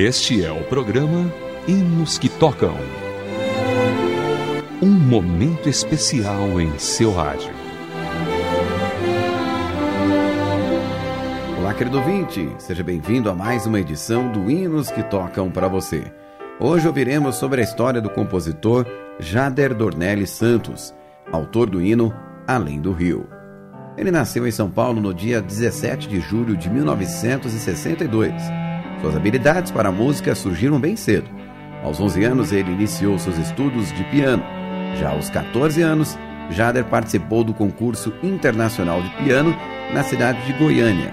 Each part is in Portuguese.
Este é o programa Hinos que Tocam. Um momento especial em seu rádio. Olá, querido ouvinte, seja bem-vindo a mais uma edição do Hinos que Tocam para você. Hoje ouviremos sobre a história do compositor Jader Dornelli Santos, autor do hino Além do Rio. Ele nasceu em São Paulo no dia 17 de julho de 1962 suas habilidades para a música surgiram bem cedo. Aos 11 anos, ele iniciou seus estudos de piano. Já aos 14 anos, Jader participou do concurso internacional de piano na cidade de Goiânia.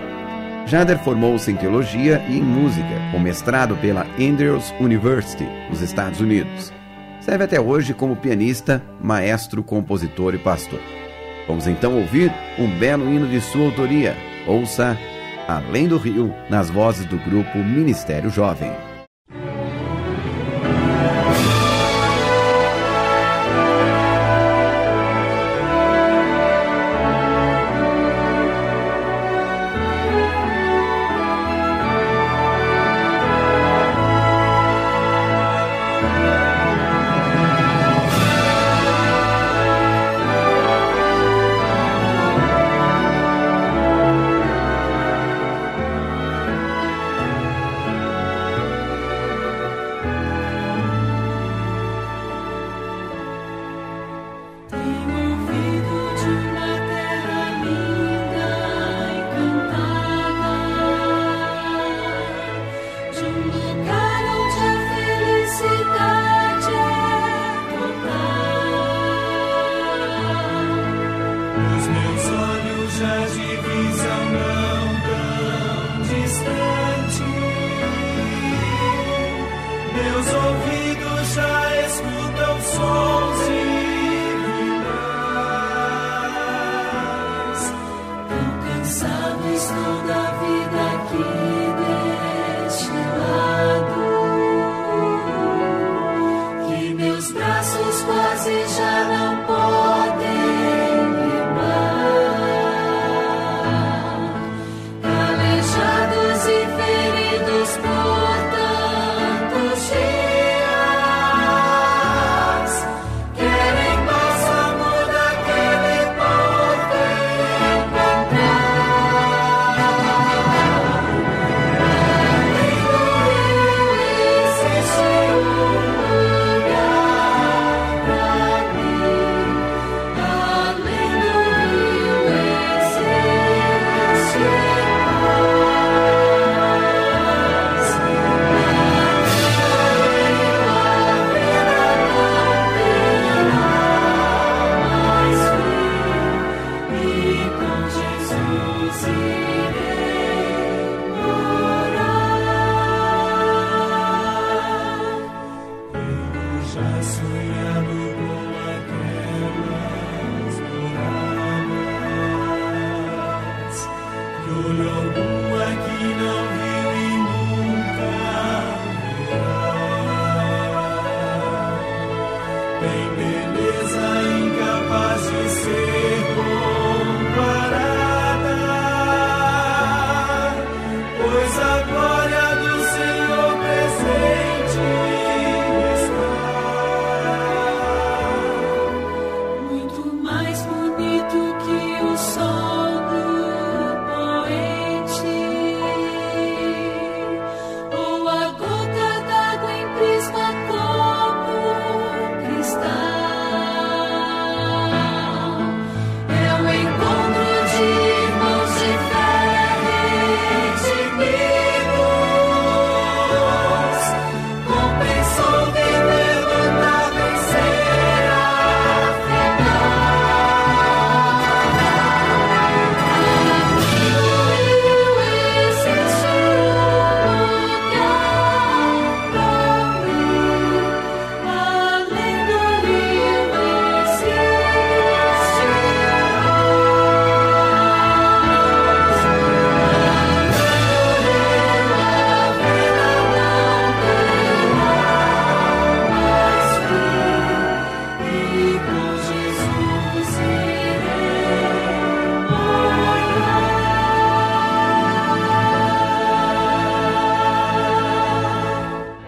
Jader formou-se em teologia e em música, com mestrado pela Andrews University, nos Estados Unidos. Serve até hoje como pianista, maestro, compositor e pastor. Vamos então ouvir um belo hino de sua autoria. Ouça Além do Rio, nas vozes do grupo Ministério Jovem.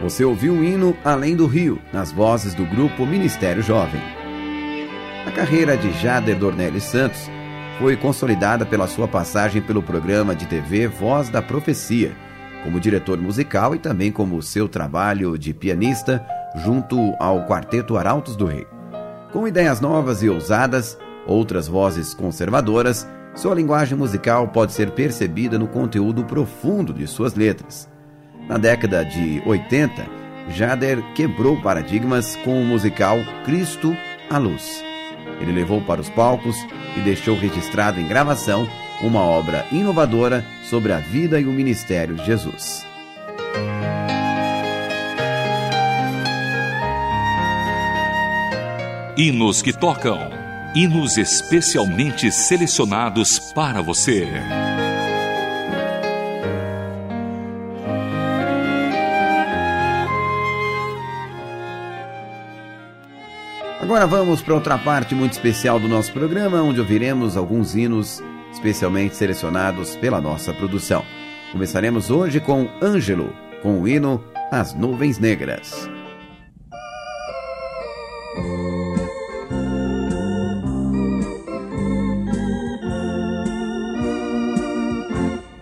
Você ouviu o hino Além do Rio, nas vozes do grupo Ministério Jovem. A carreira de Jader Dornelles Santos foi consolidada pela sua passagem pelo programa de TV Voz da Profecia, como diretor musical e também como seu trabalho de pianista junto ao Quarteto Arautos do Rei. Com ideias novas e ousadas, outras vozes conservadoras, sua linguagem musical pode ser percebida no conteúdo profundo de suas letras. Na década de 80, Jader quebrou paradigmas com o musical Cristo à Luz. Ele levou para os palcos e deixou registrado em gravação uma obra inovadora sobre a vida e o ministério de Jesus. Hinos que tocam. Hinos especialmente selecionados para você. Agora vamos para outra parte muito especial do nosso programa, onde ouviremos alguns hinos especialmente selecionados pela nossa produção. Começaremos hoje com Ângelo, com o hino As Nuvens Negras.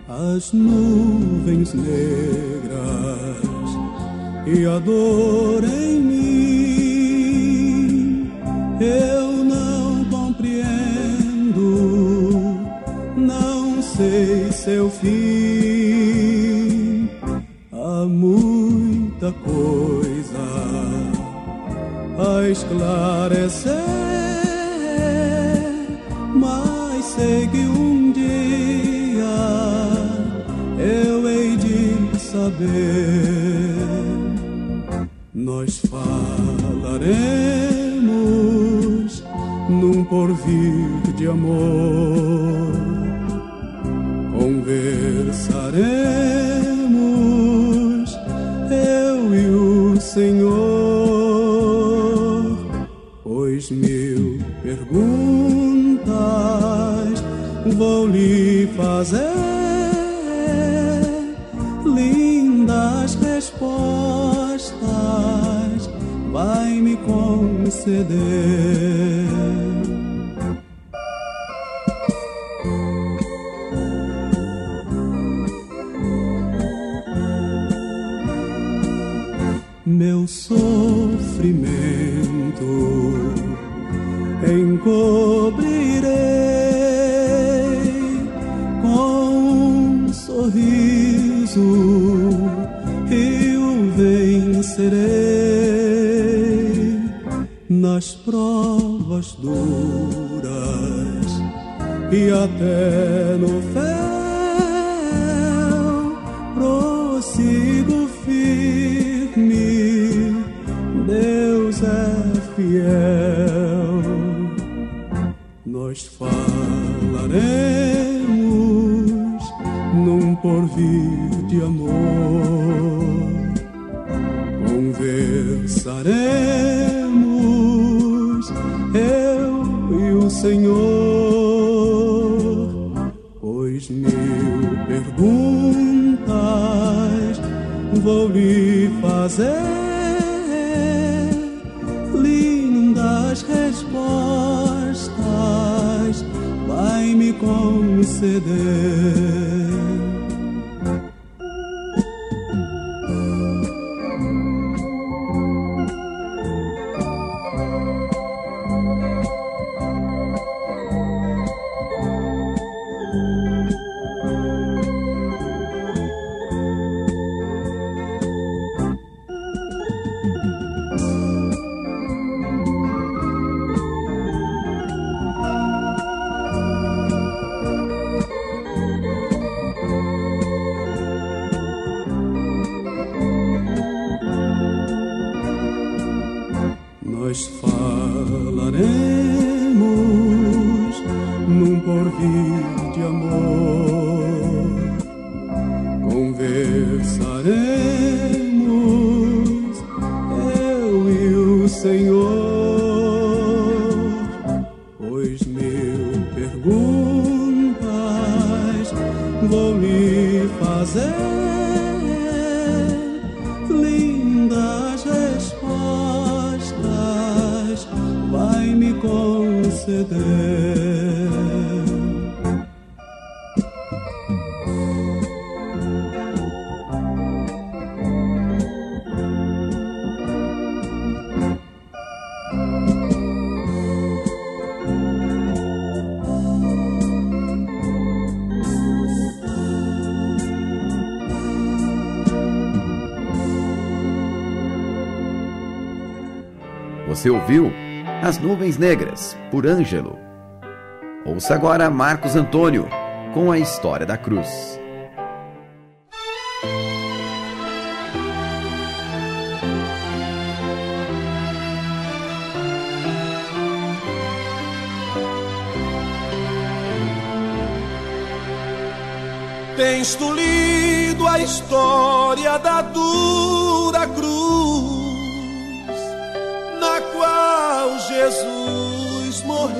As nuvens negras e a dor em mim, eu não compreendo, não sei seu fim. Há muita coisa a esclarecer, mas sei que um dia eu hei de saber. Amor, conversaremos eu e o Senhor, pois mil perguntas vou lhe fazer, lindas respostas vai me conceder. E até no fel vou lhe fazer, lindas respostas vai me conceder. Yeah. As Nuvens Negras, por Ângelo. Ouça agora Marcos Antônio, com a história da cruz. Tens tu lido a história da dura cruz? Jesus morreu,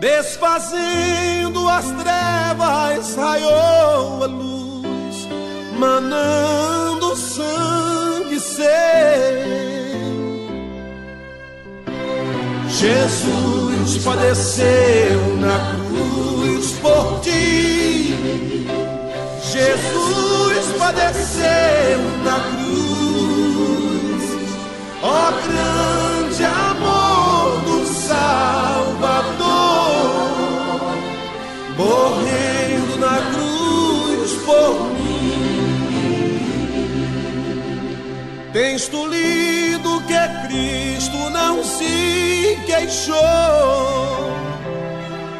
desfazendo as trevas, raiou a luz, manando sangue seu. Jesus padeceu na cruz por ti. Jesus padeceu na cruz, ó grande amor do Salvador, morrendo na cruz por mim. Tens tu lido que Cristo não se queixou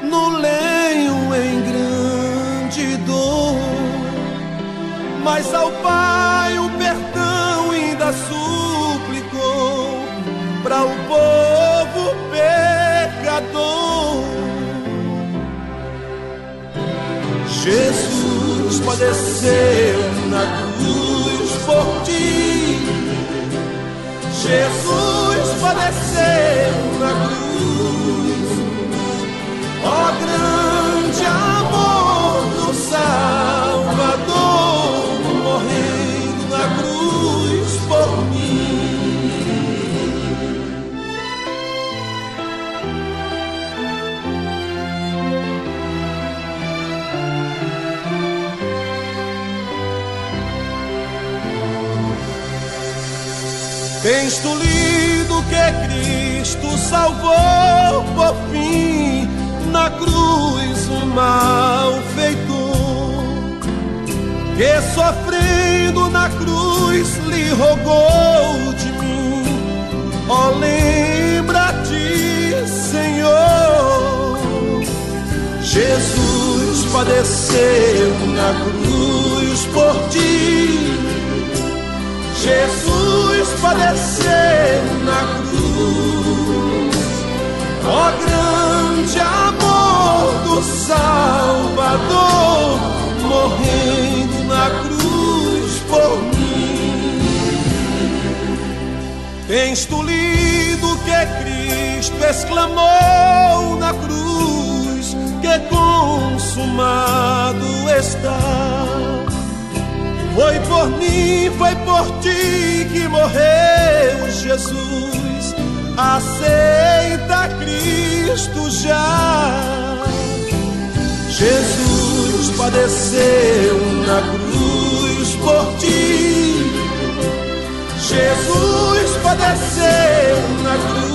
no lenho em grande dor, mas ao Pai para o povo pecador. Jesus padeceu na cruz por ti. Jesus padeceu Tens tu lido que Cristo salvou por fim na cruz o malfeitor que sofrendo na cruz lhe rogou de mim. Ó, lembra-te, Senhor. Jesus padeceu na cruz por ti. Jesus padeceu na cruz, ó grande amor do Salvador, morrendo na cruz por mim. Tens tu lido que Cristo exclamou na cruz, que consumado está. Foi por mim, foi por ti que morreu Jesus. Aceita Cristo já. Jesus padeceu na cruz por ti. Jesus padeceu na cruz.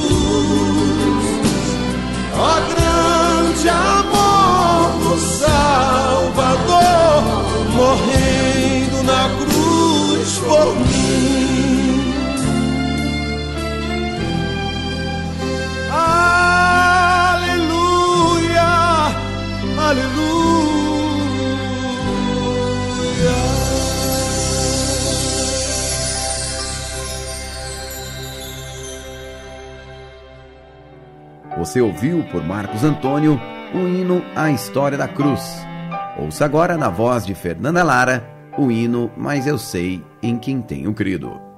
Ó grande amor Você ouviu por Marcos Antônio o hino A História da Cruz. Ouça agora na voz de Fernanda Lara o hino Mas Eu Sei em Quem Tenho Crido.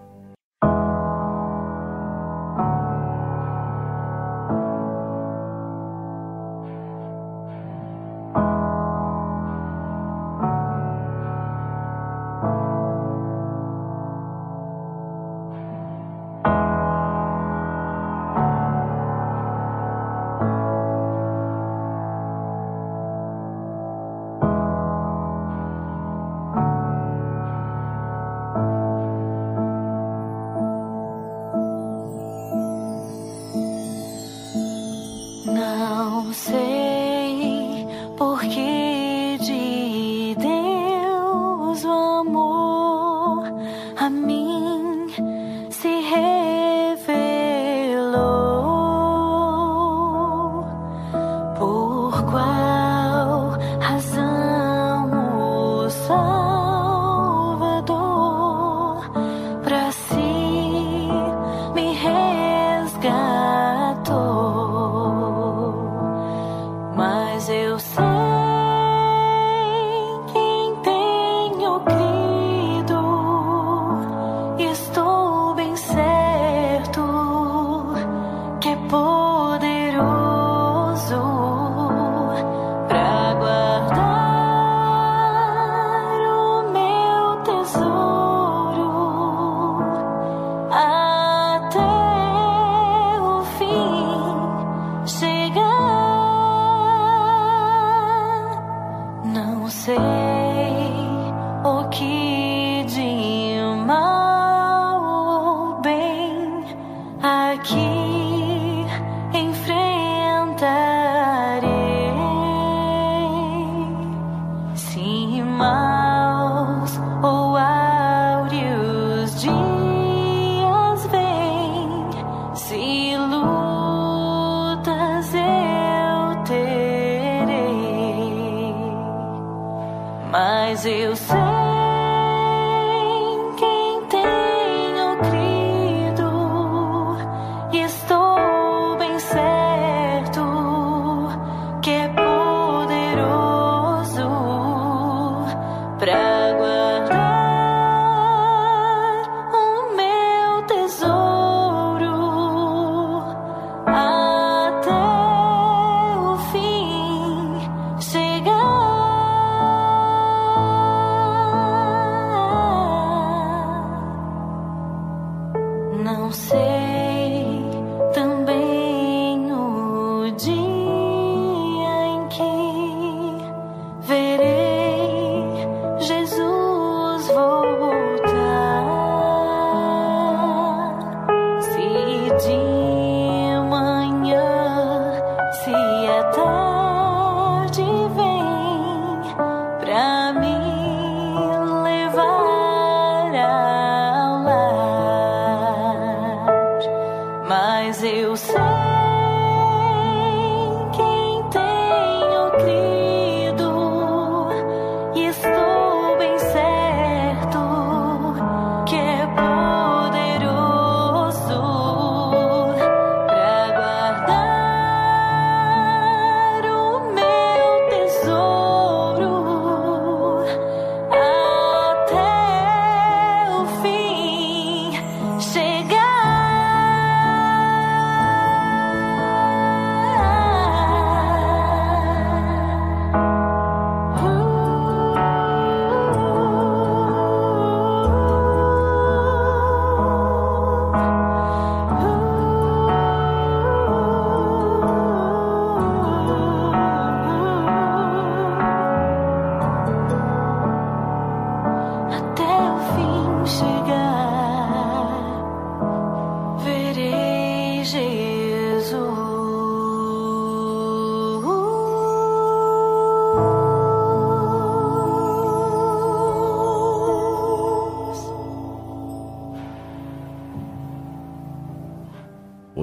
eu sei.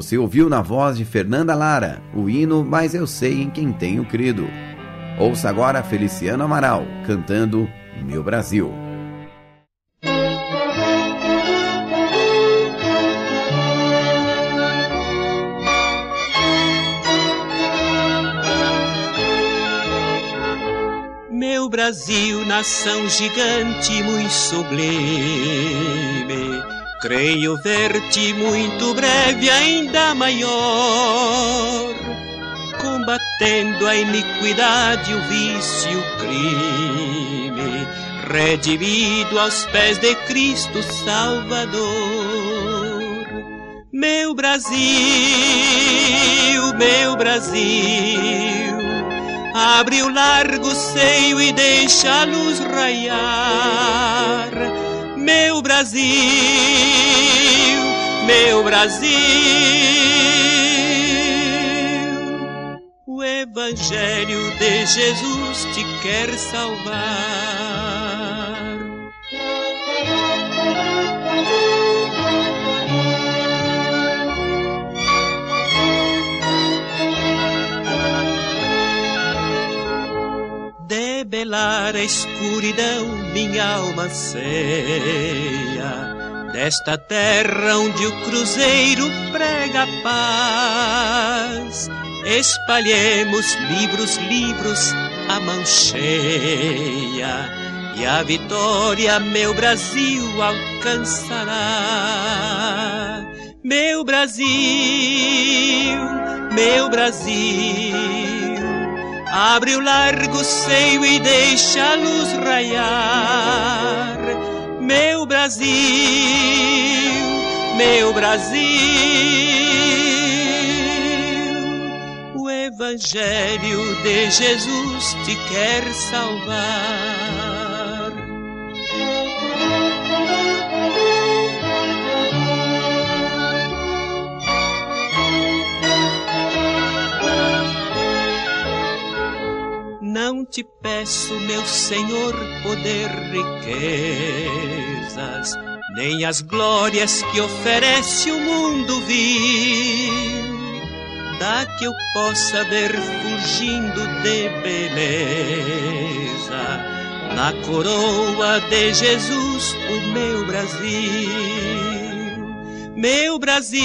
Você ouviu na voz de Fernanda Lara o hino Mas Eu Sei em Quem Tenho Crido. Ouça agora Feliciano Amaral cantando Meu Brasil. Brasil, nação gigante, muito sublime. Creio ver-te muito breve, ainda maior, combatendo a iniquidade, o vício, o crime, redimido aos pés de Cristo Salvador. Meu Brasil, meu Brasil, abre o largo seio e deixa a luz raiar meu Brasil, meu Brasil. O Evangelho de Jesus te quer salvar. Debelar a escuridão minha alma ceia desta terra onde o cruzeiro prega paz. Espalhemos livros, livros, a mão cheia, e a vitória meu Brasil alcançará. Meu Brasil, meu Brasil, abre o largo seio e deixa a luz raiar meu Brasil, meu Brasil. O Evangelho de Jesus te quer salvar. Não te peço, meu Senhor, poder, riquezas, nem as glórias que oferece o mundo vil. Dá que eu possa ver fugindo de beleza, na coroa de Jesus, o meu Brasil. Meu Brasil,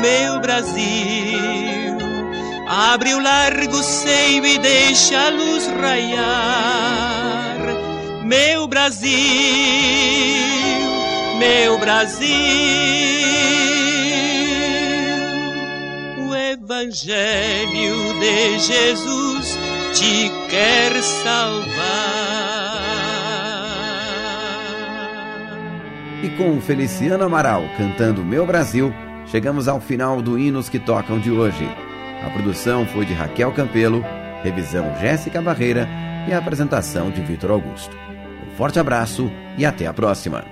meu Brasil abre o largo seio e deixa a luz raiar. Meu Brasil, meu Brasil, o Evangelho de Jesus te quer salvar. E com Feliciano Amaral cantando Meu Brasil, chegamos ao final do Hinos que Tocam de hoje. A produção foi de Raquel Campelo, revisão Jéssica Barreira e a apresentação de Vitor Augusto. Um forte abraço e até a próxima.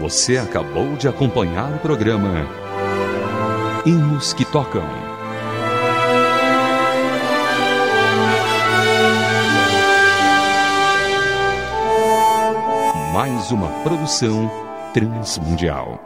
Você acabou de acompanhar o programa Hinos que Tocam. Mais uma produção transmundial.